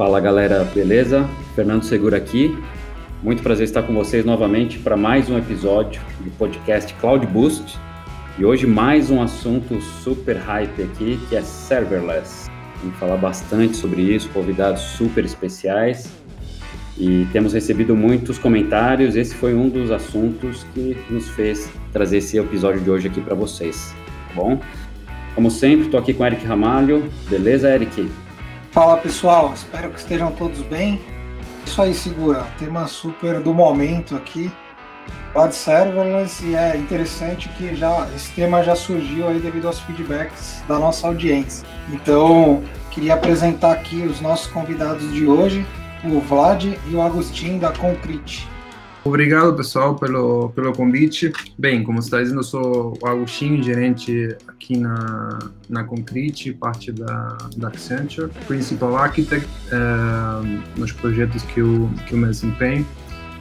Fala galera, beleza? Fernando Segura aqui. Muito prazer estar com vocês novamente para mais um episódio do podcast Cloud Boost. E hoje mais um assunto super hype aqui, que é serverless. Vamos falar bastante sobre isso, convidados super especiais. E temos recebido muitos comentários. Esse foi um dos assuntos que nos fez trazer esse episódio de hoje aqui para vocês. Tá bom? Como sempre, estou aqui com o Eric Ramalho. Beleza, Eric? Fala pessoal, espero que estejam todos bem. Isso aí, segura. Tema super do momento aqui. De serverless e é interessante que já esse tema já surgiu aí devido aos feedbacks da nossa audiência. Então, queria apresentar aqui os nossos convidados de hoje, o Vlad e o Agostinho da Concrete. Obrigado, pessoal, pelo, pelo convite. Bem, como você está dizendo, eu sou o Agostinho, gerente aqui na, na Concrete, parte da, da Accenture, Principal Architect é, nos projetos que eu, que eu me desempenho.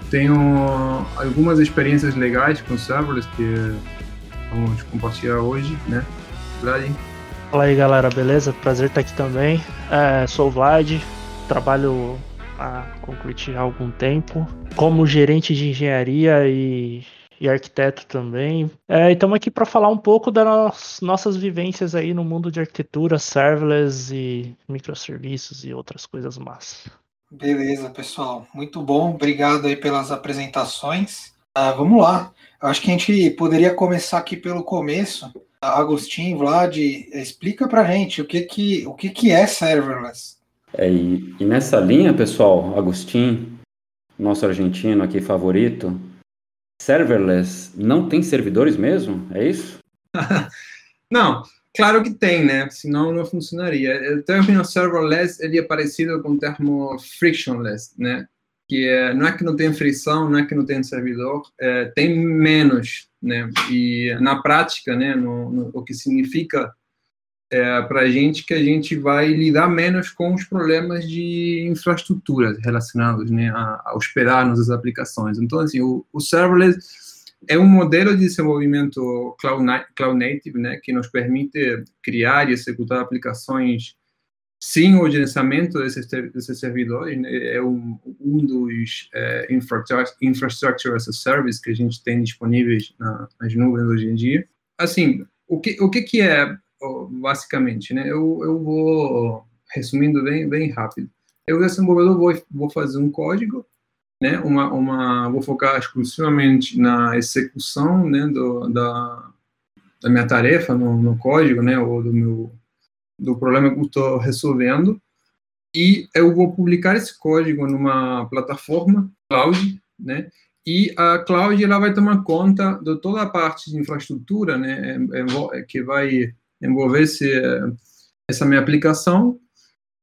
Tenho algumas experiências legais com serverless que vamos compartilhar hoje, né? Vlad? Fala aí, galera, beleza? Prazer estar aqui também. É, sou o Vlad, trabalho a Concrete há algum tempo, como gerente de engenharia e, e arquiteto também. É, estamos aqui para falar um pouco das nossas vivências aí no mundo de arquitetura, serverless e microserviços e outras coisas más. Beleza, pessoal. Muito bom. Obrigado aí pelas apresentações. Uh, vamos lá. Acho que a gente poderia começar aqui pelo começo. Agostinho, Vlad, explica para gente o que que o que que é serverless. É, e, e, nessa linha, pessoal, Agostinho, nosso argentino aqui favorito, serverless não tem servidores mesmo? É isso? não, claro que tem, né? Senão não funcionaria. O termo serverless ele é parecido com o termo frictionless, né? Que é, não é que não tem frição, não é que não tem servidor, é, tem menos, né? E na prática, né? No, no, o que significa é, para a gente que a gente vai lidar menos com os problemas de infraestrutura relacionados né, a, a nossas aplicações. Então, assim, o, o serverless é um modelo de desenvolvimento cloud, cloud native, né, que nos permite criar e executar aplicações sem o gerenciamento desses, desses servidores. Né, é um, um dos é, infrastructure, infrastructure as a service que a gente tem disponíveis na, nas nuvens hoje em dia. Assim, o que, o que, que é basicamente, né? Eu, eu vou resumindo bem, bem rápido. Eu, desenvolvedor, vou, vou fazer um código, né? Uma, uma, vou focar exclusivamente na execução, né? Do, da, da minha tarefa no, no código, né? Ou do meu do problema que eu estou resolvendo. E eu vou publicar esse código numa plataforma cloud, né? E a cloud ela vai tomar conta de toda a parte de infraestrutura, né? É, é, que vai envolver esse, essa minha aplicação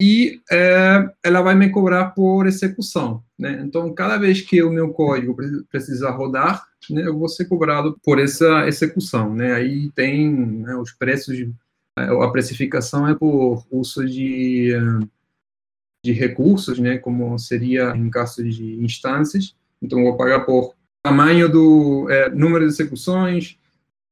e é, ela vai me cobrar por execução. Né? Então, cada vez que o meu código precisar rodar, né, eu vou ser cobrado por essa execução. Né? Aí tem né, os preços, de, a precificação é por uso de, de recursos, né, como seria em caso de instâncias. Então, eu vou pagar por tamanho do é, número de execuções,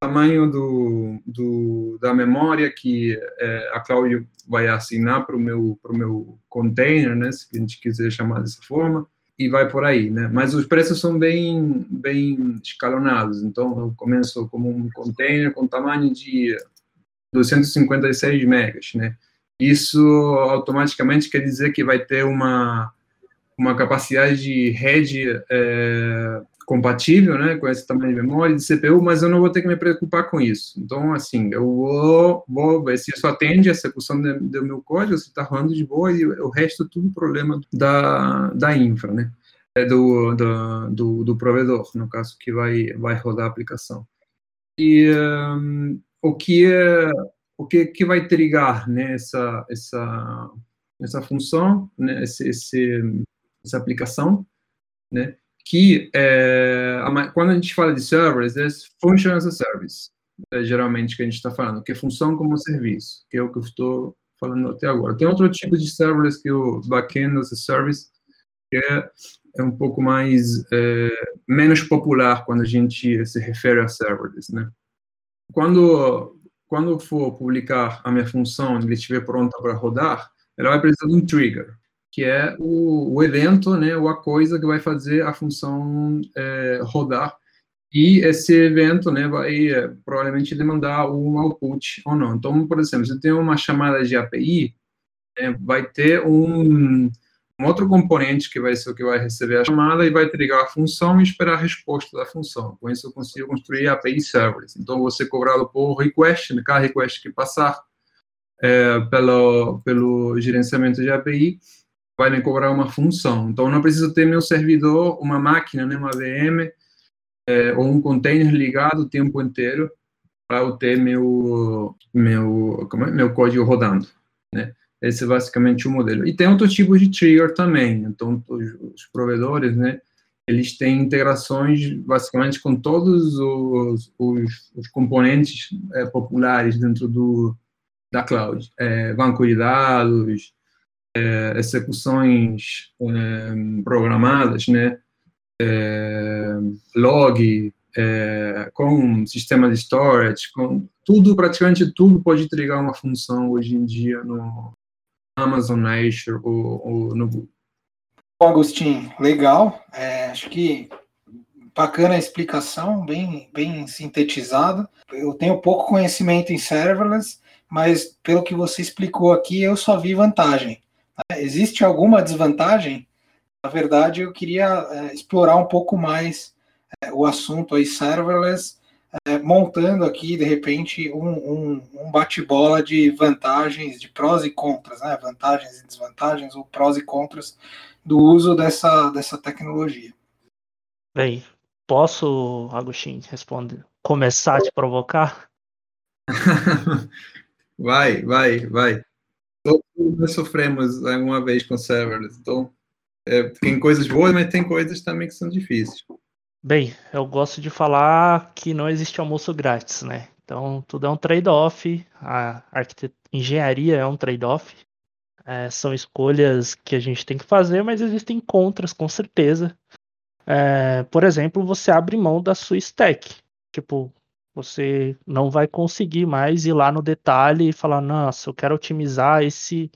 tamanho do, do, da memória que é, a Cláudia vai assinar para o meu, meu container, né, se a gente quiser chamar dessa forma, e vai por aí, né? Mas os preços são bem, bem escalonados. Então, eu começo como um container com tamanho de 256 megas, né? Isso automaticamente quer dizer que vai ter uma, uma capacidade de rede é, compatível, né, com esse tamanho de memória de CPU, mas eu não vou ter que me preocupar com isso. Então, assim, eu vou, vou ver se isso atende a execução do, meu código, se está rolando de boa, e o resto tudo problema da, da infra, né, é do, do, do, do provedor, no caso, que vai, vai rodar a aplicação. E um, o que é, o que, que vai trigar né, essa, essa, essa função, né, esse, esse, essa aplicação, né, que é, quando a gente fala de servers, é function as a service, é, geralmente que a gente está falando, que é função como serviço, que é o que eu estou falando até agora. Tem outro tipo de serverless que é o backend as a service, que é, é um pouco mais é, menos popular quando a gente se refere a serverless, né? Quando quando eu for publicar a minha função e ela estiver pronta para rodar, ela vai precisar de um trigger que é o, o evento, né, ou a coisa que vai fazer a função é, rodar. E esse evento né, vai é, provavelmente demandar um output ou não. Então, por exemplo, se tem uma chamada de API, né, vai ter um, um outro componente que vai ser o que vai receber a chamada e vai trigar a função e esperar a resposta da função. Com isso, eu consigo construir API servers. Então, você cobrado por request, né, cada request que passar é, pelo, pelo gerenciamento de API, vai me cobrar uma função. Então, não preciso ter meu servidor, uma máquina, né, uma VM, é, ou um container ligado o tempo inteiro para eu ter meu, meu, é? meu código rodando, né? Esse é basicamente o modelo. E tem outros tipos de trigger também. Então, os, os provedores, né, eles têm integrações basicamente com todos os, os, os componentes é, populares dentro do, da cloud. É, banco de dados, é, execuções é, programadas, né, é, log, com sistema de storage, com tudo, praticamente tudo pode entregar uma função hoje em dia no, Amazon, Azure ou, ou no Google. Agostinho, legal. É, acho que bacana a explicação, bem, bem sintetizada. Eu tenho pouco conhecimento em serverless, mas pelo que você explicou aqui, eu só vi vantagem. Existe alguma desvantagem? Na verdade, eu queria é, explorar um pouco mais é, o assunto aí serverless é, montando aqui, de repente, um, um, um bate-bola de vantagens, de prós e contras, né? vantagens e desvantagens, ou prós e contras do uso dessa, dessa tecnologia. Bem, posso, Agostinho, responder, começar a te provocar? vai, vai, vai. Nós sofremos alguma vez com serverless, então é, tem coisas boas, mas tem coisas também que são difíceis. Bem, eu gosto de falar que não existe almoço grátis, né? Então, tudo é um trade-off. A engenharia é um trade-off. É, são escolhas que a gente tem que fazer, mas existem contras, com certeza. É, por exemplo, você abre mão da sua stack. Tipo, você não vai conseguir mais ir lá no detalhe e falar: nossa, eu quero otimizar esse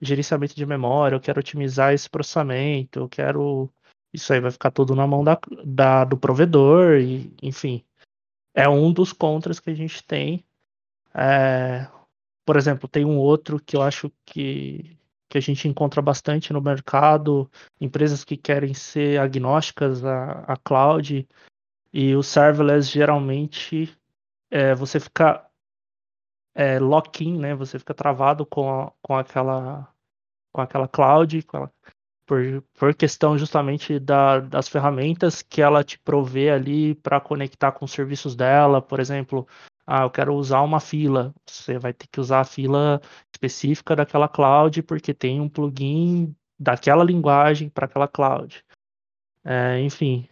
gerenciamento de memória, eu quero otimizar esse processamento, eu quero isso aí vai ficar tudo na mão da, da, do provedor, e, enfim. É um dos contras que a gente tem. É, por exemplo, tem um outro que eu acho que, que a gente encontra bastante no mercado, empresas que querem ser agnósticas à, à cloud, e o serverless geralmente é, você fica é, lock-in, né? Você fica travado com, a, com aquela com aquela cloud, com aquela, por, por questão justamente da, das ferramentas que ela te provê ali para conectar com os serviços dela. Por exemplo, ah, eu quero usar uma fila. Você vai ter que usar a fila específica daquela cloud, porque tem um plugin daquela linguagem para aquela cloud. É, enfim,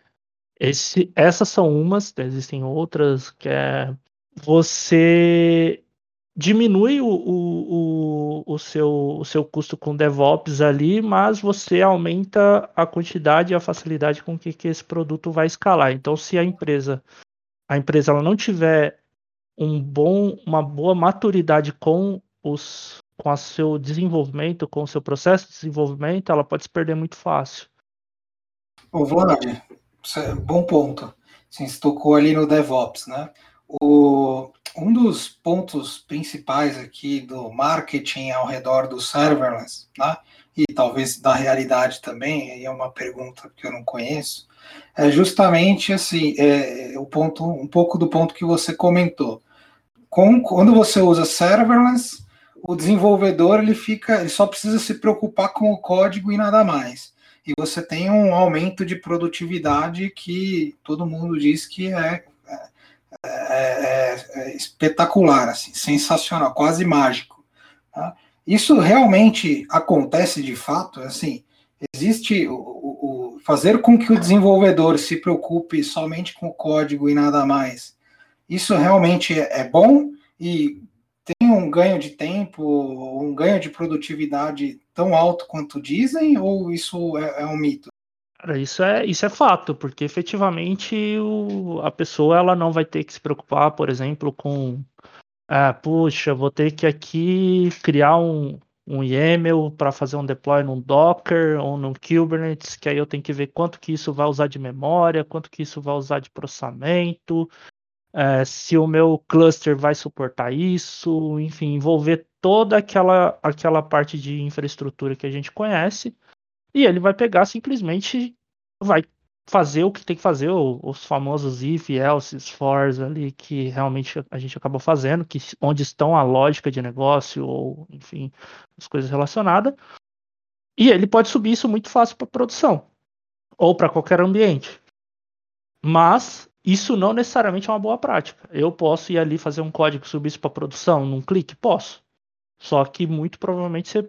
esse, essas são umas, existem outras que é você diminui o, o, o, o, seu, o seu custo com DevOps ali, mas você aumenta a quantidade e a facilidade com que, que esse produto vai escalar. Então, se a empresa a empresa ela não tiver um bom, uma boa maturidade com os com o seu desenvolvimento, com o seu processo de desenvolvimento, ela pode se perder muito fácil. Ô, Vlad, bom ponto. Você tocou ali no DevOps, né? O, um dos pontos principais aqui do marketing ao redor do serverless, né, e talvez da realidade também, aí é uma pergunta que eu não conheço, é justamente assim, é, o ponto, um pouco do ponto que você comentou. Com, quando você usa serverless, o desenvolvedor ele fica, ele só precisa se preocupar com o código e nada mais. E você tem um aumento de produtividade que todo mundo diz que é é, é, é, espetacular, assim, sensacional, quase mágico. Tá? Isso realmente acontece de fato, assim, existe o, o, o, fazer com que o desenvolvedor se preocupe somente com o código e nada mais. Isso realmente é, é bom e tem um ganho de tempo, um ganho de produtividade tão alto quanto dizem, ou isso é, é um mito? Cara, isso é, isso é fato, porque efetivamente o, a pessoa ela não vai ter que se preocupar, por exemplo, com ah, puxa, vou ter que aqui criar um, um YAML para fazer um deploy num Docker ou num Kubernetes, que aí eu tenho que ver quanto que isso vai usar de memória, quanto que isso vai usar de processamento, é, se o meu cluster vai suportar isso, enfim, envolver toda aquela, aquela parte de infraestrutura que a gente conhece, e ele vai pegar simplesmente, vai fazer o que tem que fazer, os famosos if, else, fors ali, que realmente a gente acabou fazendo, que onde estão a lógica de negócio, ou enfim, as coisas relacionadas. E ele pode subir isso muito fácil para produção, ou para qualquer ambiente. Mas isso não necessariamente é uma boa prática. Eu posso ir ali fazer um código subir isso para produção num clique? Posso. Só que muito provavelmente você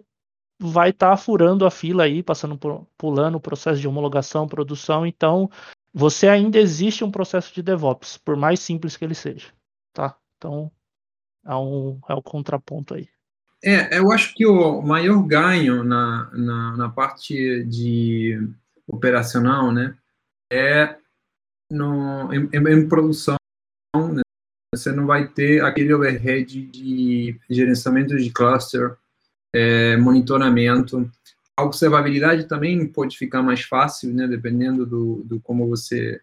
vai estar tá furando a fila aí, passando por, pulando o processo de homologação, produção, então você ainda existe um processo de DevOps, por mais simples que ele seja, tá? Então é um é o contraponto aí. É, eu acho que o maior ganho na, na, na parte de operacional, né, é no, em, em produção, né, você não vai ter aquele overhead de gerenciamento de cluster, é, monitoramento. A observabilidade também pode ficar mais fácil, né, dependendo do, do como você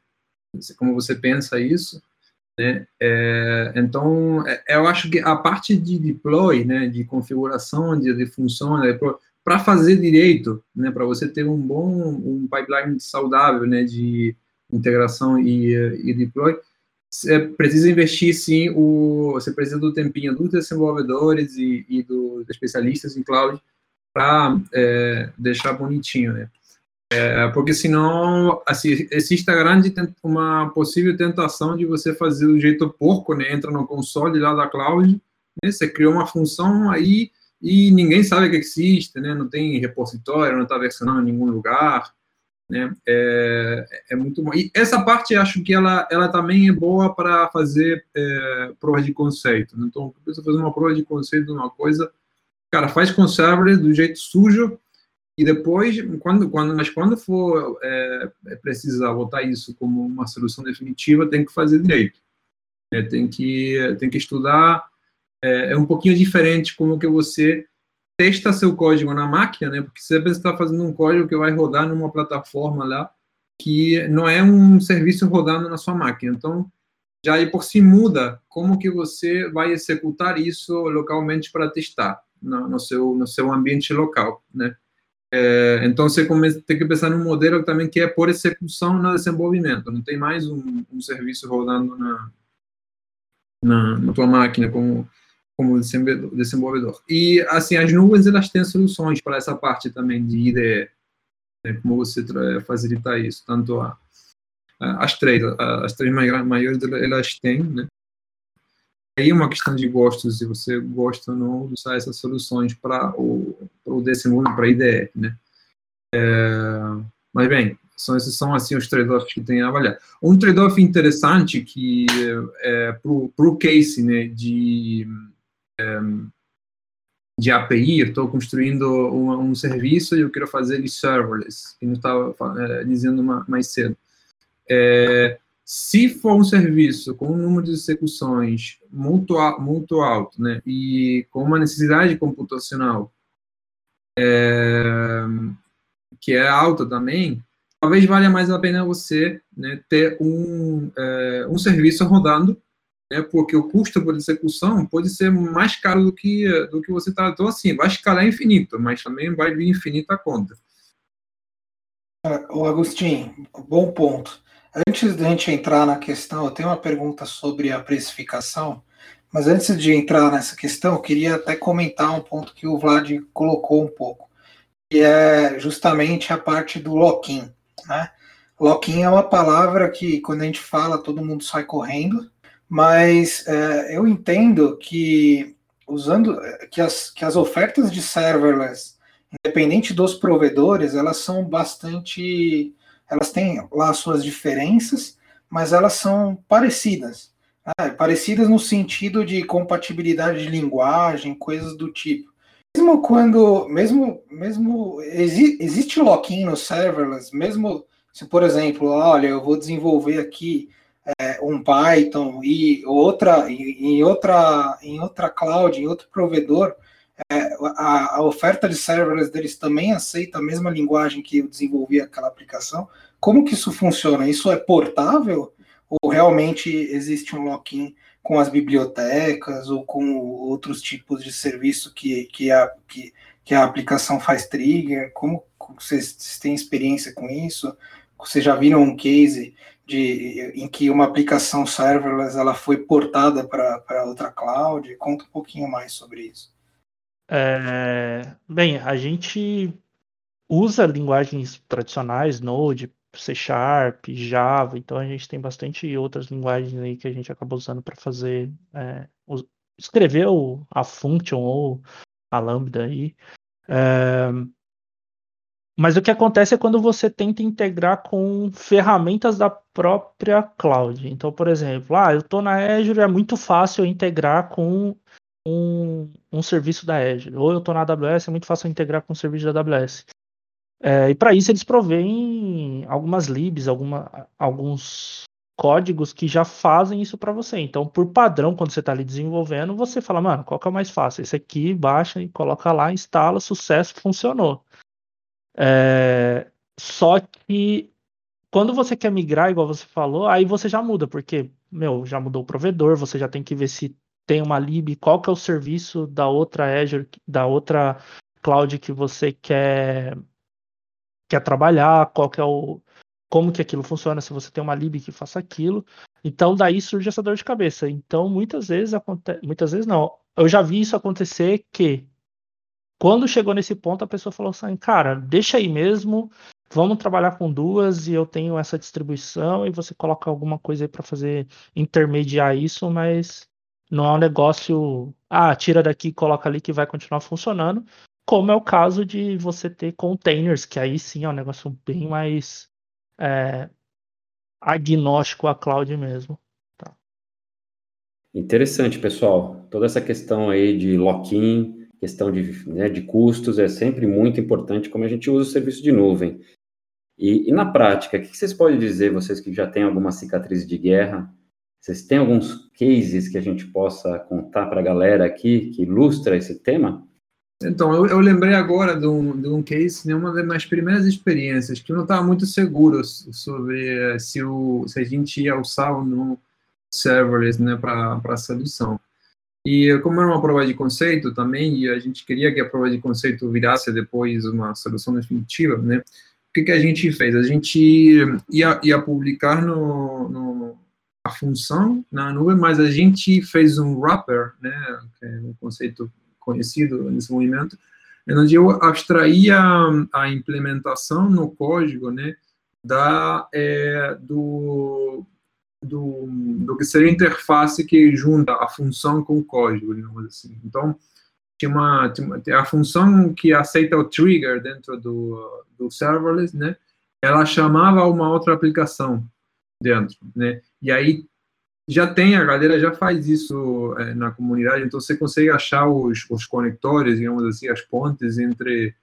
como você pensa isso. Né? É, então, é, eu acho que a parte de deploy, né, de configuração de, de função, né, para fazer direito, né, para você ter um bom um pipeline saudável, né, de integração e, e deploy, você precisa investir sim o você precisa do tempinho dos desenvolvedores e, e dos especialistas em cloud para é, deixar bonitinho né? É, porque senão assim existe a grande uma possível tentação de você fazer do jeito porco né? Entra no console lá da cloud né? você criou uma função aí e ninguém sabe que existe né? Não tem repositório não está versionando em nenhum lugar né? É, é, muito bom. E essa parte acho que ela, ela também é boa para fazer é, prova de conceito. Né? Então, você fazer uma prova de conceito de uma coisa, cara, faz com server do jeito sujo e depois, quando, quando, mas quando for é, é precisar botar isso como uma solução definitiva, tem que fazer direito. É, tem que tem que estudar. É, é um pouquinho diferente como que você testa seu código na máquina, né? Porque você está fazendo um código que vai rodar numa plataforma lá que não é um serviço rodando na sua máquina. Então, já aí por si muda como que você vai executar isso localmente para testar no, no seu no seu ambiente local, né? É, então você começa, tem que pensar num modelo também que é por execução no desenvolvimento. Não tem mais um, um serviço rodando na, na, na tua máquina como como desenvolvedor. E, assim, as nuvens, elas têm soluções para essa parte também de IDE, né, como você facilitar isso, tanto a, as três, as três maiores, elas têm, né, aí é uma questão de gostos, se você gosta ou não de usar essas soluções para o, o desenvolvimento, para a IDE, né. É, mas, bem, são, esses são, assim, os trade-offs que tem a avaliar. Um trade-off interessante que é, para o case, né, de de API, eu estou construindo um, um, serviço e eu quero fazer ele serverless, que não estava é, dizendo mais cedo. É, se for um serviço com um número de execuções muito, muito alto, né, e com uma necessidade computacional é, que é alta também, talvez valha mais a pena você né, ter um, é, um serviço rodando né, porque o custo por execução pode ser mais caro do que, do que você está. Então, assim, vai escalar infinito, mas também vai vir infinita conta. O Agostinho, bom ponto. Antes de a gente entrar na questão, eu tenho uma pergunta sobre a precificação, mas antes de entrar nessa questão, eu queria até comentar um ponto que o Vlad colocou um pouco, que é justamente a parte do lock-in. Né? Lock-in é uma palavra que, quando a gente fala, todo mundo sai correndo, mas é, eu entendo que usando que as, que as ofertas de serverless, independente dos provedores, elas são bastante, elas têm lá suas diferenças, mas elas são parecidas, né? parecidas no sentido de compatibilidade de linguagem, coisas do tipo. Mesmo quando, mesmo, mesmo exi, existe lock-in no serverless, mesmo se por exemplo, olha, eu vou desenvolver aqui é, um Python e outra em outra em outra cloud, em outro provedor, é, a, a, oferta de serverless deles também aceita a mesma linguagem que eu desenvolvi aquela aplicação? Como que isso funciona? Isso é portável? Ou realmente existe um lock-in com as bibliotecas ou com outros tipos de serviço que, que, a, que, que a aplicação faz trigger? Como vocês têm experiência com isso? Vocês já viram um case de, em que uma aplicação serverless ela foi portada para outra cloud? Conta um pouquinho mais sobre isso. É, bem, a gente usa linguagens tradicionais, Node, C Sharp, Java, então a gente tem bastante outras linguagens aí que a gente acaba usando para fazer é, escrever o, a function ou a lambda aí. É, mas o que acontece é quando você tenta integrar com ferramentas da própria cloud. Então, por exemplo, ah, eu estou na Azure, é muito fácil integrar com um, um serviço da Azure. Ou eu estou na AWS, é muito fácil integrar com um serviço da AWS. É, e para isso eles provêm algumas libs, alguma, alguns códigos que já fazem isso para você. Então, por padrão, quando você está ali desenvolvendo, você fala, mano, qual que é o mais fácil? Esse aqui, baixa e coloca lá, instala, sucesso, funcionou. É, só que quando você quer migrar, igual você falou, aí você já muda, porque, meu, já mudou o provedor, você já tem que ver se tem uma lib, qual que é o serviço da outra Azure, da outra cloud que você quer quer trabalhar, qual que é o como que aquilo funciona, se você tem uma lib que faça aquilo. Então daí surge essa dor de cabeça. Então muitas vezes acontece, muitas vezes não. Eu já vi isso acontecer que quando chegou nesse ponto, a pessoa falou assim: cara, deixa aí mesmo, vamos trabalhar com duas e eu tenho essa distribuição e você coloca alguma coisa aí para fazer intermediar isso, mas não é um negócio, ah, tira daqui e coloca ali que vai continuar funcionando, como é o caso de você ter containers, que aí sim é um negócio bem mais é, agnóstico à cloud mesmo. Tá. Interessante, pessoal. Toda essa questão aí de lock-in, questão de, né, de custos é sempre muito importante como a gente usa o serviço de nuvem. E, e na prática, o que vocês podem dizer, vocês que já têm alguma cicatriz de guerra, vocês têm alguns cases que a gente possa contar para a galera aqui que ilustra esse tema? Então, eu, eu lembrei agora de um, de um case, né, uma das minhas primeiras experiências, que eu não estava muito seguro sobre se, o, se a gente ia usar ou não serverless né, para a solução. E como era uma prova de conceito também, e a gente queria que a prova de conceito virasse depois uma solução definitiva, né? O que, que a gente fez? A gente ia, ia publicar no, no, a função na nuvem, mas a gente fez um wrapper, né? Que é um conceito conhecido nesse movimento, onde eu abstraía a implementação no código, né? Da, é, do do, do que seria a interface que junta a função com o código, digamos assim. Então, tinha uma, uma, a função que aceita o trigger dentro do, do serverless, né? Ela chamava uma outra aplicação dentro, né? E aí já tem, a galera já faz isso é, na comunidade, então você consegue achar os, os conectores, digamos assim, as pontes entre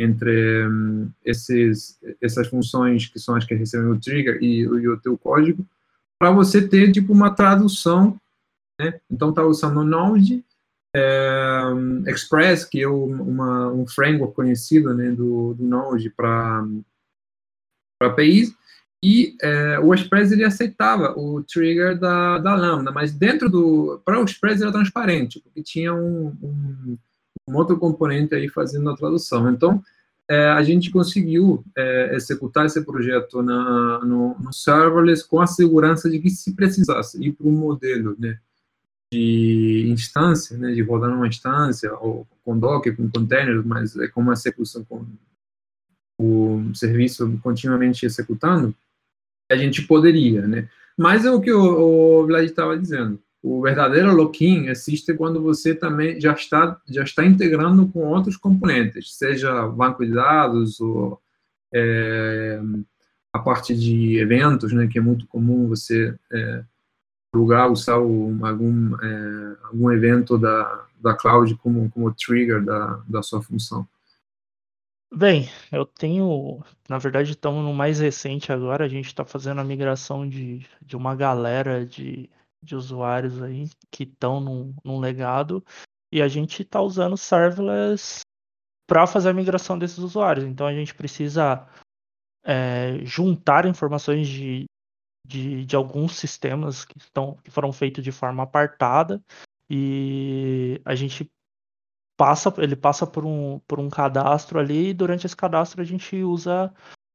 entre um, esses, essas funções que são as que recebem o trigger e, e o teu código, para você ter tipo uma tradução, né? Então está usando o Node é, Express, que é uma, um framework conhecido né, do, do Node para APIs, e é, o Express ele aceitava o trigger da, da Lambda, mas dentro do. Para o Express era transparente, porque tinha um, um, um outro componente aí fazendo a tradução. Então, é, a gente conseguiu é, executar esse projeto na, no, no, serverless com a segurança de que se precisasse ir para um modelo né, de instância, né, de rodar numa instância, ou com Docker, com containers, mas é com uma execução com o serviço continuamente executando, a gente poderia, né? Mas é o que o, o Vlad estava dizendo o verdadeiro lock-in existe quando você também já está já está integrando com outros componentes, seja banco de dados ou é, a parte de eventos, né, que é muito comum você é, plugar, usar um, algum é, algum evento da da cloud como como trigger da da sua função. Bem, eu tenho, na verdade, estamos no mais recente agora, a gente está fazendo a migração de, de uma galera de de usuários aí que estão num, num legado. e a gente está usando serverless para fazer a migração desses usuários. Então a gente precisa é, juntar informações de, de, de, alguns sistemas que, estão, que foram feitos de forma apartada e a gente passa, ele passa por um, por um cadastro ali e durante esse cadastro a gente usa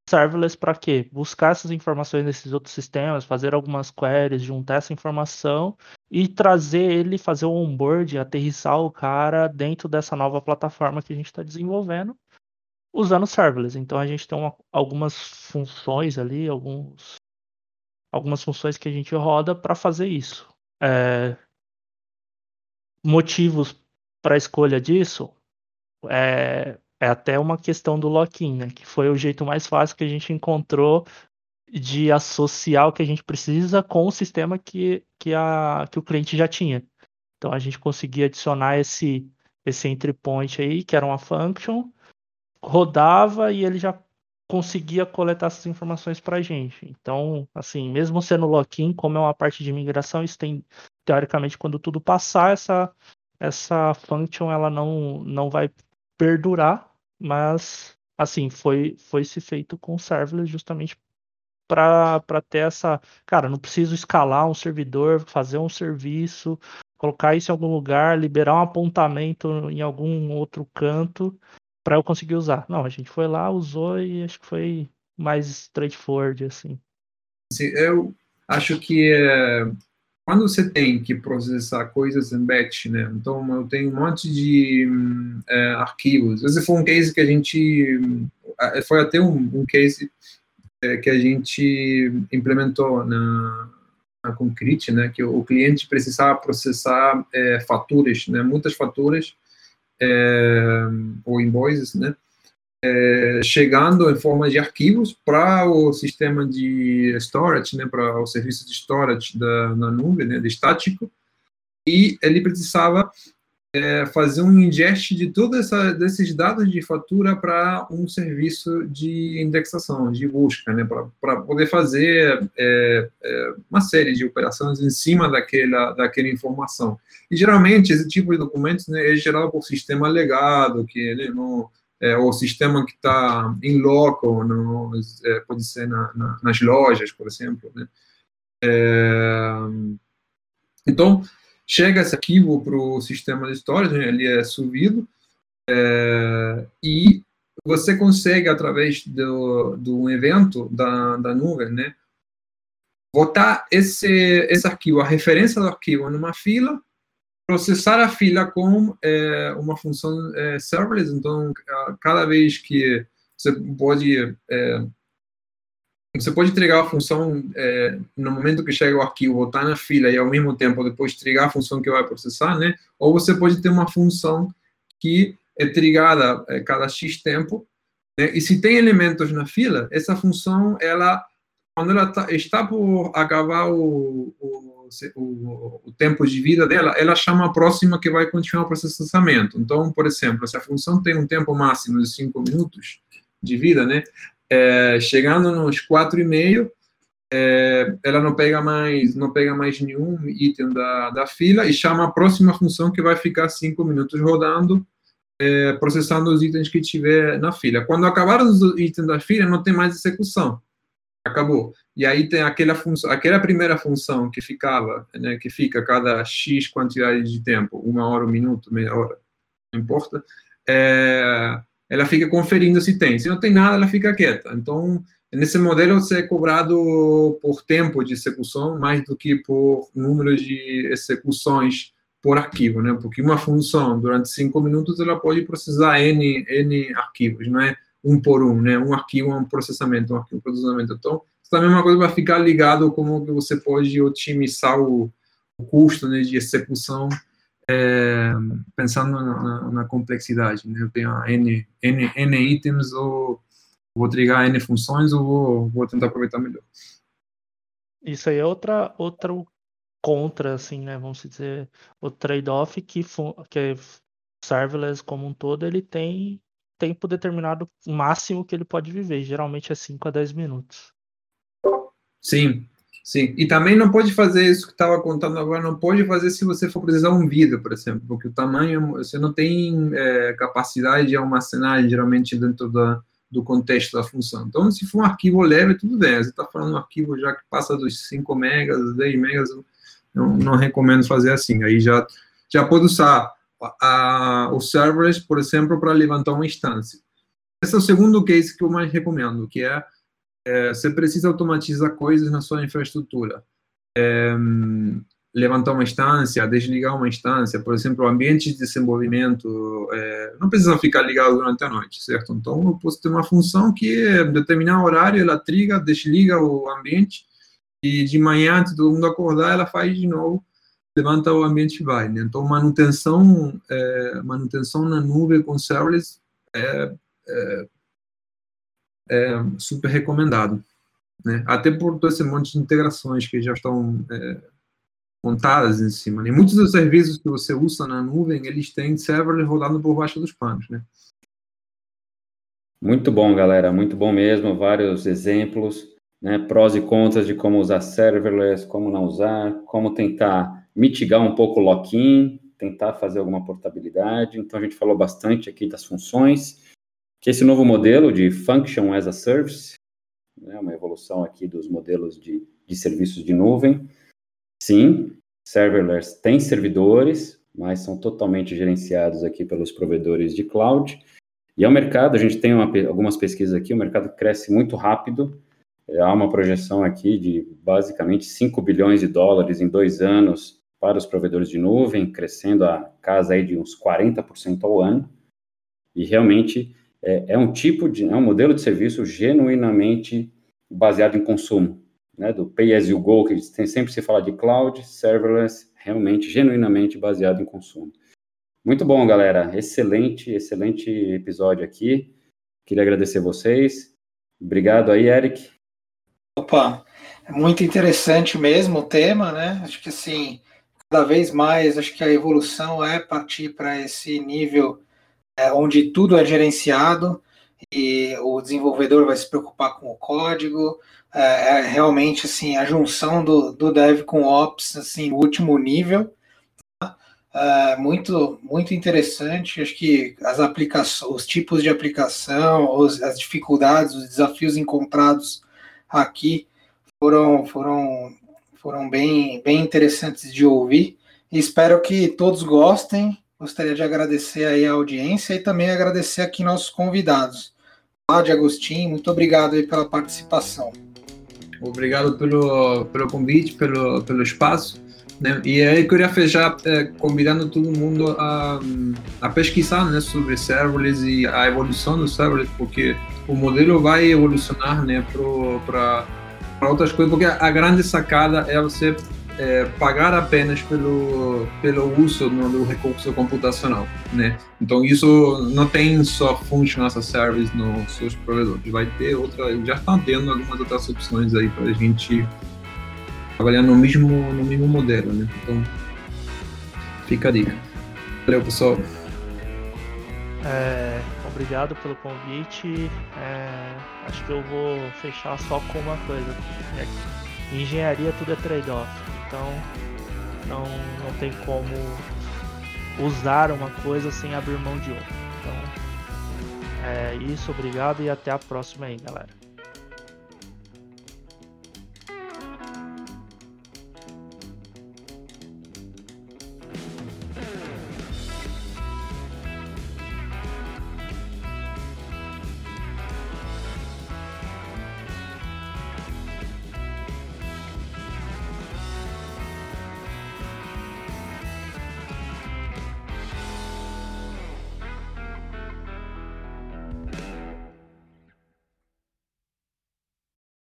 serverless para quê? Buscar essas informações nesses outros sistemas, fazer algumas queries, juntar essa informação e trazer ele, fazer o onboard, aterrissar o cara dentro dessa nova plataforma que a gente está desenvolvendo, usando serverless. Então a gente tem uma, algumas funções ali, alguns, algumas funções que a gente roda para fazer isso. É, motivos para a escolha disso é, é até uma questão do lock-in, né? Que foi o jeito mais fácil que a gente encontrou de associar o que a gente precisa com o sistema que, que, a, que o cliente já tinha. Então a gente conseguia adicionar esse, esse entry point aí, que era uma function, rodava e ele já conseguia coletar essas informações para a gente. Então, assim, mesmo sendo lock-in, como é uma parte de migração, isso tem, teoricamente, quando tudo passar, essa, essa function ela não, não vai perdurar, mas assim, foi, foi se feito com serverless justamente para ter essa. Cara, não preciso escalar um servidor, fazer um serviço, colocar isso em algum lugar, liberar um apontamento em algum outro canto para eu conseguir usar. Não, a gente foi lá, usou e acho que foi mais straightforward, assim. Sim, eu acho que é, quando você tem que processar coisas em batch, né? Então eu tenho um monte de é, arquivos. Esse foi um case que a gente foi até um, um case é, que a gente implementou na, na Concrete, né? Que o cliente precisava processar é, faturas, né? Muitas faturas é, ou invoices, né? É, chegando em forma de arquivos para o sistema de storage, né, para o serviço de storage da, na nuvem, né, de estático, e ele precisava é, fazer um ingest de todos esses dados de fatura para um serviço de indexação, de busca, né, para poder fazer é, é, uma série de operações em cima daquela, daquela informação. E geralmente esse tipo de documentos né, é gerado por sistema legado, que ele não é, o sistema que está em loco, no, é, pode ser na, na, nas lojas, por exemplo. Né? É, então, chega esse arquivo para o sistema de storage, né? ele é subido, é, e você consegue, através do, do evento da, da nuvem, né, botar esse, esse arquivo, a referência do arquivo numa fila, processar a fila com é, uma função é, serverless. Então, cada vez que você pode é, você pode entregar a função é, no momento que chega o arquivo, botar na fila e ao mesmo tempo depois trigar a função que vai processar, né? Ou você pode ter uma função que é trigada é, cada x tempo, né? E se tem elementos na fila, essa função ela quando ela tá, está por acabar o, o o, o, tempo de vida dela, ela chama a próxima que vai continuar o processamento. Então, por exemplo, se a função tem um tempo máximo de 5 minutos de vida, né? É, chegando nos 4,5, é, ela não pega mais não pega mais nenhum item da, da fila e chama a próxima função que vai ficar 5 minutos rodando, é, processando os itens que tiver na fila. Quando acabar os itens da fila, não tem mais execução acabou. E aí tem aquela função, aquela primeira função que ficava, né, que fica cada x quantidade de tempo, uma hora, um minuto, meia hora, não importa, é, ela fica conferindo se tem. Se não tem nada, ela fica quieta. Então, nesse modelo, você é cobrado por tempo de execução mais do que por número de execuções por arquivo, né? Porque uma função, durante cinco minutos, ela pode processar N, N arquivos, não é? Um por um, né? Um arquivo, um processamento, um arquivo, um processamento. Então, também é uma coisa para ficar ligado como que você pode otimizar o, o custo né, de execução é, pensando na, na, complexidade. Né? Eu tenho N, N, N itens, ou vou trigar N funções, ou vou, vou tentar aproveitar melhor. Isso aí é outra, outra contra, assim, né? Vamos dizer, o trade-off que, que é serverless como um todo, ele tem tempo determinado máximo que ele pode viver. Geralmente é 5 a 10 minutos. Sim, Sim, e também não pode fazer isso que estava contando agora, não pode fazer se você for precisar um vídeo, por exemplo, porque o tamanho, você não tem é, capacidade de armazenar geralmente dentro da, do contexto da função. Então, se for um arquivo leve, tudo bem. Você está falando um arquivo já que passa dos 5 megas, 10 megas, não, não recomendo fazer assim. Aí já, já pode usar a, o serverless, por exemplo, para levantar uma instância. Esse é o segundo case que eu mais recomendo, que é é, você precisa automatizar coisas na sua infraestrutura. É, levantar uma instância, desligar uma instância, por exemplo, o ambiente de desenvolvimento é, não precisa ficar ligado durante a noite, certo? Então, eu posso ter uma função que, em determinar horário, ela triga, desliga o ambiente e de manhã, antes todo mundo acordar, ela faz de novo, levanta o ambiente vai. Né? Então, manutenção, é, manutenção na nuvem com serverless é, é é super recomendado. Né? Até por todo esse monte de integrações que já estão é, montadas em cima. Né? Muitos dos serviços que você usa na nuvem, eles têm servers rodando por baixo dos panos. Né? Muito bom, galera. Muito bom mesmo. Vários exemplos, né? prós e contras de como usar serverless, como não usar, como tentar mitigar um pouco o lock-in, tentar fazer alguma portabilidade. Então, a gente falou bastante aqui das funções que esse novo modelo de Function as a Service, né, uma evolução aqui dos modelos de, de serviços de nuvem. Sim, serverless tem servidores, mas são totalmente gerenciados aqui pelos provedores de cloud. E é um mercado, a gente tem uma, algumas pesquisas aqui, o mercado cresce muito rápido. É, há uma projeção aqui de basicamente 5 bilhões de dólares em dois anos para os provedores de nuvem, crescendo a casa aí de uns 40% ao ano. E realmente é, é, um tipo de, é um modelo de serviço genuinamente baseado em consumo, né, do pay as you go, que tem, sempre se fala de cloud, serverless, realmente, genuinamente baseado em consumo. Muito bom, galera, excelente, excelente episódio aqui, queria agradecer vocês, obrigado aí, Eric. Opa, é muito interessante mesmo o tema, né, acho que assim, cada vez mais, acho que a evolução é partir para esse nível é, onde tudo é gerenciado e o desenvolvedor vai se preocupar com o código. É, é realmente assim a junção do, do Dev com Ops, assim, último nível. Tá? É, muito muito interessante. Acho que as aplicações, os tipos de aplicação, os, as dificuldades, os desafios encontrados aqui foram foram foram bem bem interessantes de ouvir. Espero que todos gostem Gostaria de agradecer aí a audiência e também agradecer aqui nossos convidados. Cláudio Agostinho, muito obrigado aí pela participação. Obrigado pelo, pelo convite, pelo, pelo espaço. Né? E aí eu queria fechar é, convidando todo mundo a, a pesquisar né, sobre serverless e a evolução do serverless, porque o modelo vai evolucionar né, para outras coisas, porque a grande sacada é você é, pagar apenas pelo, pelo uso do recurso computacional, né? Então isso não tem só function as a service nos seus provedores, vai ter outra, já está tendo algumas outras opções aí para a gente trabalhar no mesmo no mesmo modelo, né? Então fica a dica. Valeu pessoal. É, obrigado pelo convite. É, acho que eu vou fechar só com uma coisa. É, engenharia tudo é trade-off. Então não, não tem como usar uma coisa sem abrir mão de outra. Então é isso, obrigado e até a próxima aí, galera.